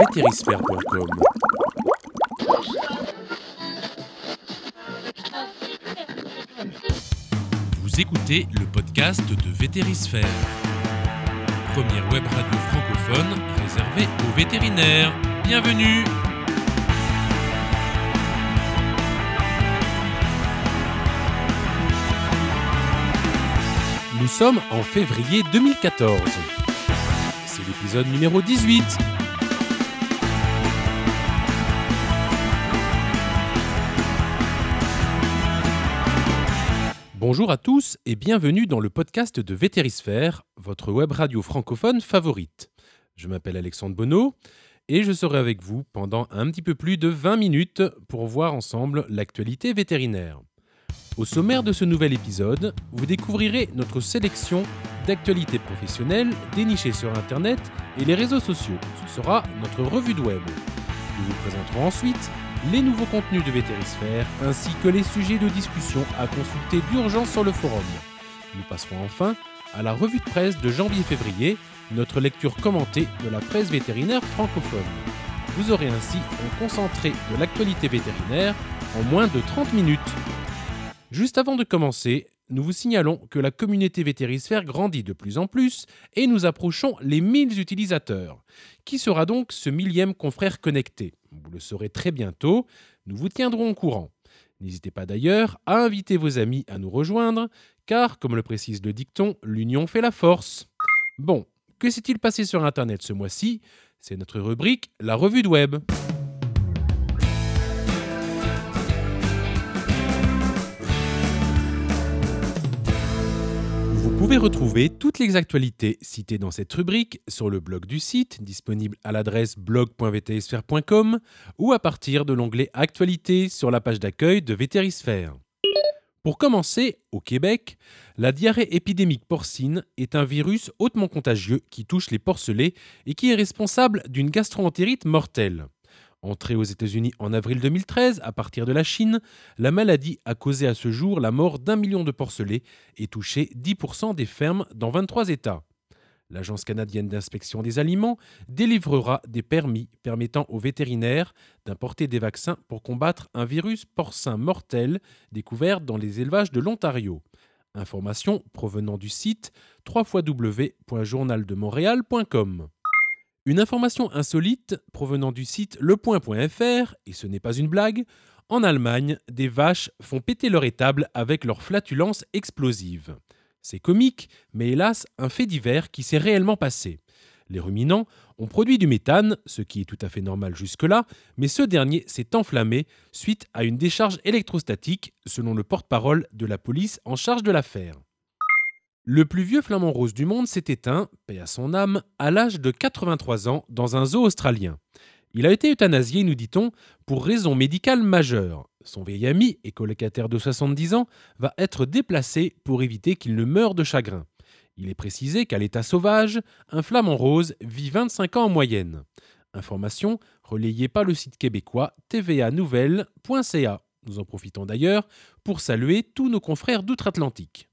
vétérisphère.com. Vous écoutez le podcast de Vétérisphère, première web radio francophone réservée aux vétérinaires. Bienvenue Nous sommes en février 2014. C'est l'épisode numéro 18. Bonjour à tous et bienvenue dans le podcast de Vétérisphère, votre web radio francophone favorite. Je m'appelle Alexandre Bonneau et je serai avec vous pendant un petit peu plus de 20 minutes pour voir ensemble l'actualité vétérinaire. Au sommaire de ce nouvel épisode, vous découvrirez notre sélection d'actualités professionnelles dénichées sur Internet et les réseaux sociaux. Ce sera notre revue de web. Nous vous présenterons ensuite les nouveaux contenus de Vétérisphère ainsi que les sujets de discussion à consulter d'urgence sur le forum. Nous passerons enfin à la revue de presse de janvier-février, notre lecture commentée de la presse vétérinaire francophone. Vous aurez ainsi un concentré de l'actualité vétérinaire en moins de 30 minutes. Juste avant de commencer, nous vous signalons que la communauté vétérisphère grandit de plus en plus et nous approchons les 1000 utilisateurs. Qui sera donc ce millième confrère connecté? Vous le saurez très bientôt, nous vous tiendrons au courant. N'hésitez pas d'ailleurs à inviter vos amis à nous rejoindre, car, comme le précise le dicton, l'union fait la force. Bon, que s'est-il passé sur Internet ce mois-ci? C'est notre rubrique La revue de web. Vous pouvez retrouver toutes les actualités citées dans cette rubrique sur le blog du site, disponible à l'adresse blog.vtsphère.com ou à partir de l'onglet Actualités sur la page d'accueil de Vétérisphère. Pour commencer, au Québec, la diarrhée épidémique porcine est un virus hautement contagieux qui touche les porcelets et qui est responsable d'une gastroentérite mortelle. Entrée aux États-Unis en avril 2013 à partir de la Chine, la maladie a causé à ce jour la mort d'un million de porcelets et touché 10% des fermes dans 23 États. L'Agence canadienne d'inspection des aliments délivrera des permis permettant aux vétérinaires d'importer des vaccins pour combattre un virus porcin mortel découvert dans les élevages de l'Ontario. Information provenant du site www.journaldemontréal.com. Une information insolite provenant du site lepoint.fr, et ce n'est pas une blague, en Allemagne, des vaches font péter leur étable avec leur flatulence explosive. C'est comique, mais hélas, un fait divers qui s'est réellement passé. Les ruminants ont produit du méthane, ce qui est tout à fait normal jusque-là, mais ce dernier s'est enflammé suite à une décharge électrostatique, selon le porte-parole de la police en charge de l'affaire. Le plus vieux flamant rose du monde s'est éteint, paix à son âme, à l'âge de 83 ans dans un zoo australien. Il a été euthanasié, nous dit-on, pour raison médicale majeure. Son vieil ami et colocataire de 70 ans va être déplacé pour éviter qu'il ne meure de chagrin. Il est précisé qu'à l'état sauvage, un flamant rose vit 25 ans en moyenne. Information relayée par le site québécois tvanouvelle.ca. Nous en profitons d'ailleurs pour saluer tous nos confrères d'outre-Atlantique.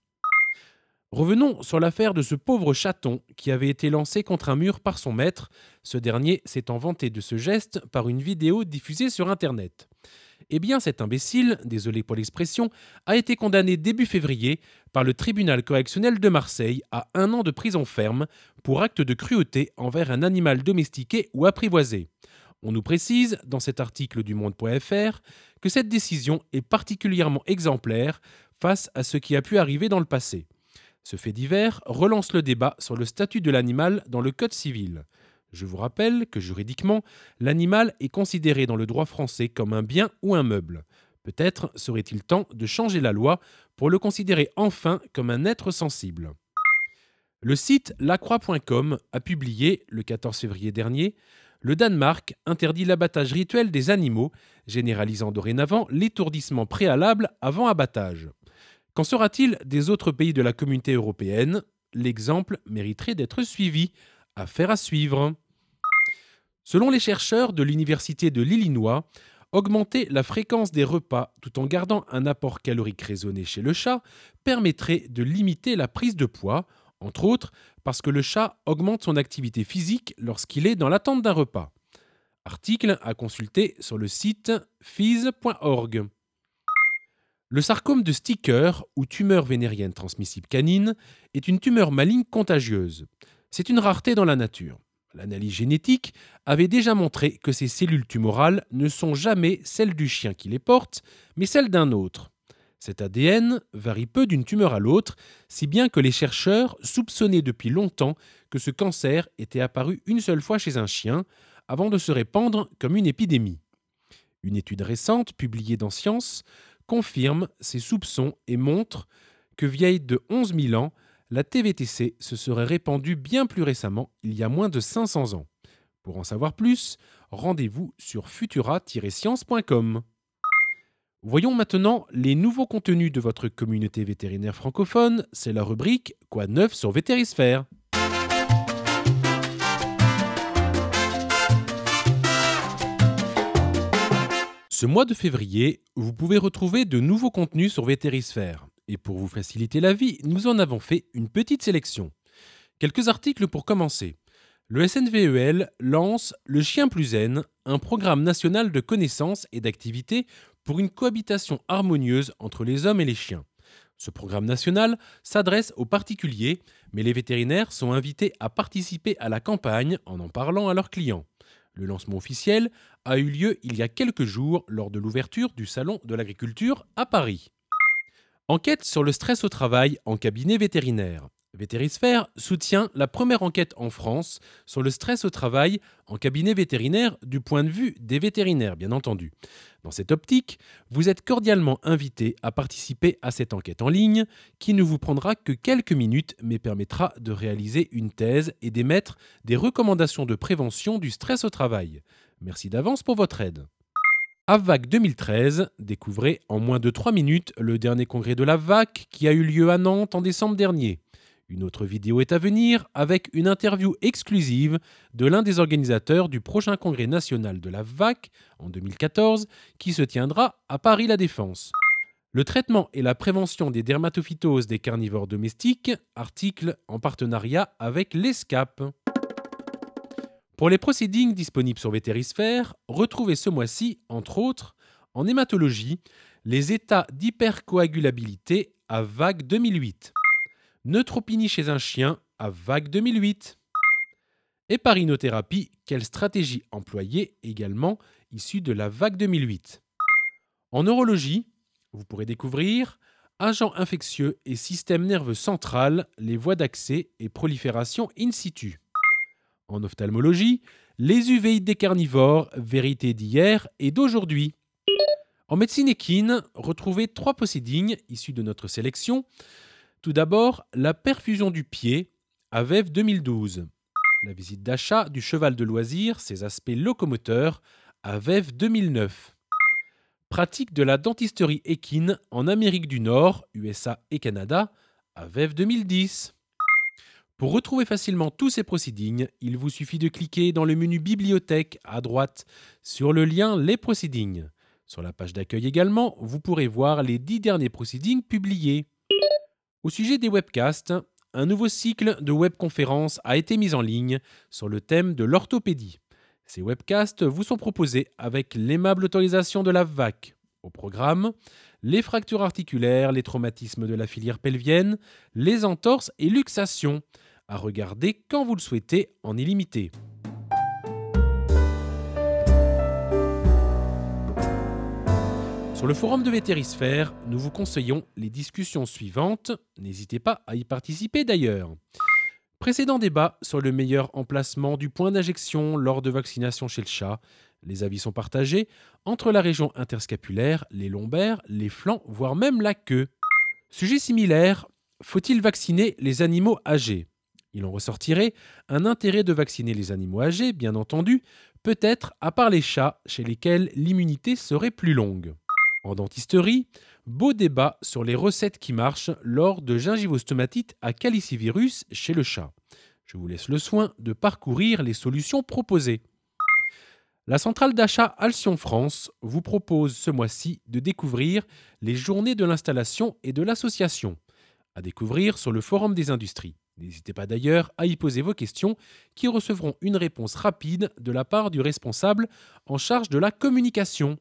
Revenons sur l'affaire de ce pauvre chaton qui avait été lancé contre un mur par son maître. Ce dernier s'étant vanté de ce geste par une vidéo diffusée sur Internet. Eh bien, cet imbécile, désolé pour l'expression, a été condamné début février par le tribunal correctionnel de Marseille à un an de prison ferme pour acte de cruauté envers un animal domestiqué ou apprivoisé. On nous précise, dans cet article du monde.fr, que cette décision est particulièrement exemplaire face à ce qui a pu arriver dans le passé. Ce fait divers relance le débat sur le statut de l'animal dans le Code civil. Je vous rappelle que juridiquement, l'animal est considéré dans le droit français comme un bien ou un meuble. Peut-être serait-il temps de changer la loi pour le considérer enfin comme un être sensible. Le site lacroix.com a publié, le 14 février dernier, le Danemark interdit l'abattage rituel des animaux, généralisant dorénavant l'étourdissement préalable avant abattage. Qu'en sera-t-il des autres pays de la communauté européenne? L'exemple mériterait d'être suivi. Affaire à suivre. Selon les chercheurs de l'Université de l'Illinois, augmenter la fréquence des repas tout en gardant un apport calorique raisonné chez le chat permettrait de limiter la prise de poids, entre autres parce que le chat augmente son activité physique lorsqu'il est dans l'attente d'un repas. Article à consulter sur le site fise.org. Le sarcome de Sticker, ou tumeur vénérienne transmissible canine, est une tumeur maligne contagieuse. C'est une rareté dans la nature. L'analyse génétique avait déjà montré que ces cellules tumorales ne sont jamais celles du chien qui les porte, mais celles d'un autre. Cet ADN varie peu d'une tumeur à l'autre, si bien que les chercheurs soupçonnaient depuis longtemps que ce cancer était apparu une seule fois chez un chien, avant de se répandre comme une épidémie. Une étude récente, publiée dans Science, confirme ces soupçons et montre que vieille de 11 000 ans, la TVTC se serait répandue bien plus récemment, il y a moins de 500 ans. Pour en savoir plus, rendez-vous sur futura-science.com. Voyons maintenant les nouveaux contenus de votre communauté vétérinaire francophone. C'est la rubrique Quoi neuf sur Vétérisphère? Ce mois de février, vous pouvez retrouver de nouveaux contenus sur Vétérisphère. Et pour vous faciliter la vie, nous en avons fait une petite sélection. Quelques articles pour commencer. Le SNVEL lance Le Chien plus Zen, un programme national de connaissances et d'activités pour une cohabitation harmonieuse entre les hommes et les chiens. Ce programme national s'adresse aux particuliers, mais les vétérinaires sont invités à participer à la campagne en en parlant à leurs clients. Le lancement officiel a eu lieu il y a quelques jours lors de l'ouverture du Salon de l'agriculture à Paris. Enquête sur le stress au travail en cabinet vétérinaire. Vétérisphère soutient la première enquête en France sur le stress au travail en cabinet vétérinaire du point de vue des vétérinaires, bien entendu. Dans cette optique, vous êtes cordialement invité à participer à cette enquête en ligne qui ne vous prendra que quelques minutes mais permettra de réaliser une thèse et d'émettre des recommandations de prévention du stress au travail. Merci d'avance pour votre aide. AVAC 2013, découvrez en moins de 3 minutes le dernier congrès de la VAC qui a eu lieu à Nantes en décembre dernier. Une autre vidéo est à venir avec une interview exclusive de l'un des organisateurs du prochain congrès national de la VAC en 2014 qui se tiendra à Paris La Défense. Le traitement et la prévention des dermatophytoses des carnivores domestiques, article en partenariat avec l'ESCAP. Pour les proceedings disponibles sur Vétérisphère, retrouvez ce mois-ci, entre autres, en hématologie, les états d'hypercoagulabilité à vague 2008. Neutropénie chez un chien à vague 2008. Héparinothérapie, quelle stratégie employer également issue de la vague 2008. En neurologie, vous pourrez découvrir agents infectieux et système nerveux central, les voies d'accès et prolifération in situ. En ophtalmologie, les uvéites des carnivores, vérité d'hier et d'aujourd'hui. En médecine équine, retrouvez trois possédings issus de notre sélection tout d'abord, la perfusion du pied à VEV 2012. La visite d'achat du cheval de loisir, ses aspects locomoteurs à VEV 2009. Pratique de la dentisterie équine en Amérique du Nord, USA et Canada à VEV 2010. Pour retrouver facilement tous ces proceedings, il vous suffit de cliquer dans le menu Bibliothèque à droite sur le lien Les Proceedings. Sur la page d'accueil également, vous pourrez voir les dix derniers proceedings publiés. Au sujet des webcasts, un nouveau cycle de webconférences a été mis en ligne sur le thème de l'orthopédie. Ces webcasts vous sont proposés avec l'aimable autorisation de la VAC. Au programme, les fractures articulaires, les traumatismes de la filière pelvienne, les entorses et luxations, à regarder quand vous le souhaitez en illimité. Sur le forum de Vétérisphère, nous vous conseillons les discussions suivantes. N'hésitez pas à y participer d'ailleurs. Précédent débat sur le meilleur emplacement du point d'injection lors de vaccination chez le chat. Les avis sont partagés entre la région interscapulaire, les lombaires, les flancs, voire même la queue. Sujet similaire, faut-il vacciner les animaux âgés? Il en ressortirait un intérêt de vacciner les animaux âgés, bien entendu, peut-être à part les chats chez lesquels l'immunité serait plus longue. En dentisterie, beau débat sur les recettes qui marchent lors de gingivostomatite à calicivirus chez le chat. Je vous laisse le soin de parcourir les solutions proposées. La centrale d'achat Alcyon France vous propose ce mois-ci de découvrir les journées de l'installation et de l'association, à découvrir sur le Forum des industries. N'hésitez pas d'ailleurs à y poser vos questions qui recevront une réponse rapide de la part du responsable en charge de la communication.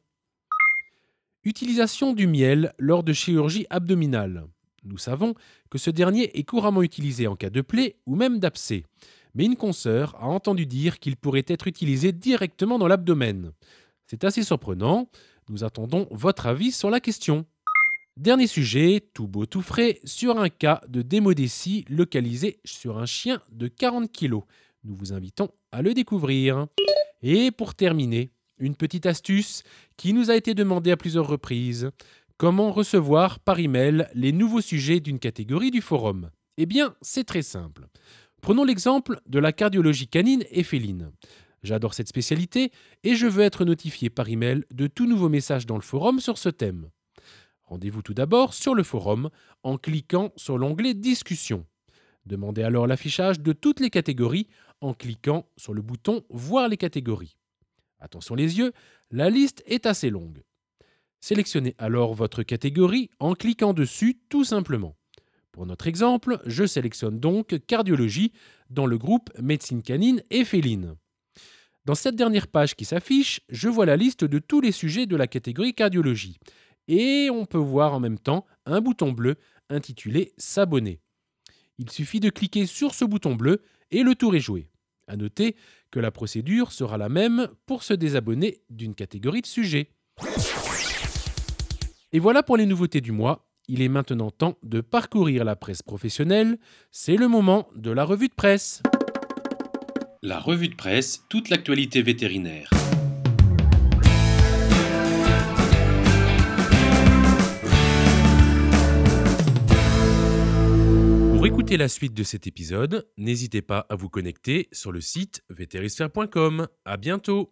Utilisation du miel lors de chirurgie abdominale. Nous savons que ce dernier est couramment utilisé en cas de plaie ou même d'abcès, mais une consoeur a entendu dire qu'il pourrait être utilisé directement dans l'abdomen. C'est assez surprenant, nous attendons votre avis sur la question. Dernier sujet, tout beau tout frais, sur un cas de démodécie localisé sur un chien de 40 kg. Nous vous invitons à le découvrir. Et pour terminer, une petite astuce qui nous a été demandée à plusieurs reprises. Comment recevoir par email les nouveaux sujets d'une catégorie du forum? Eh bien, c'est très simple. Prenons l'exemple de la cardiologie canine et féline. J'adore cette spécialité et je veux être notifié par email de tout nouveau message dans le forum sur ce thème. Rendez-vous tout d'abord sur le forum en cliquant sur l'onglet Discussion. Demandez alors l'affichage de toutes les catégories en cliquant sur le bouton Voir les catégories. Attention les yeux, la liste est assez longue. Sélectionnez alors votre catégorie en cliquant dessus tout simplement. Pour notre exemple, je sélectionne donc cardiologie dans le groupe médecine canine et féline. Dans cette dernière page qui s'affiche, je vois la liste de tous les sujets de la catégorie cardiologie et on peut voir en même temps un bouton bleu intitulé S'abonner. Il suffit de cliquer sur ce bouton bleu et le tour est joué. À noter que la procédure sera la même pour se désabonner d'une catégorie de sujets. Et voilà pour les nouveautés du mois. Il est maintenant temps de parcourir la presse professionnelle. C'est le moment de la revue de presse. La revue de presse, toute l'actualité vétérinaire. Écouter la suite de cet épisode, n'hésitez pas à vous connecter sur le site vétérisphère.com. À bientôt!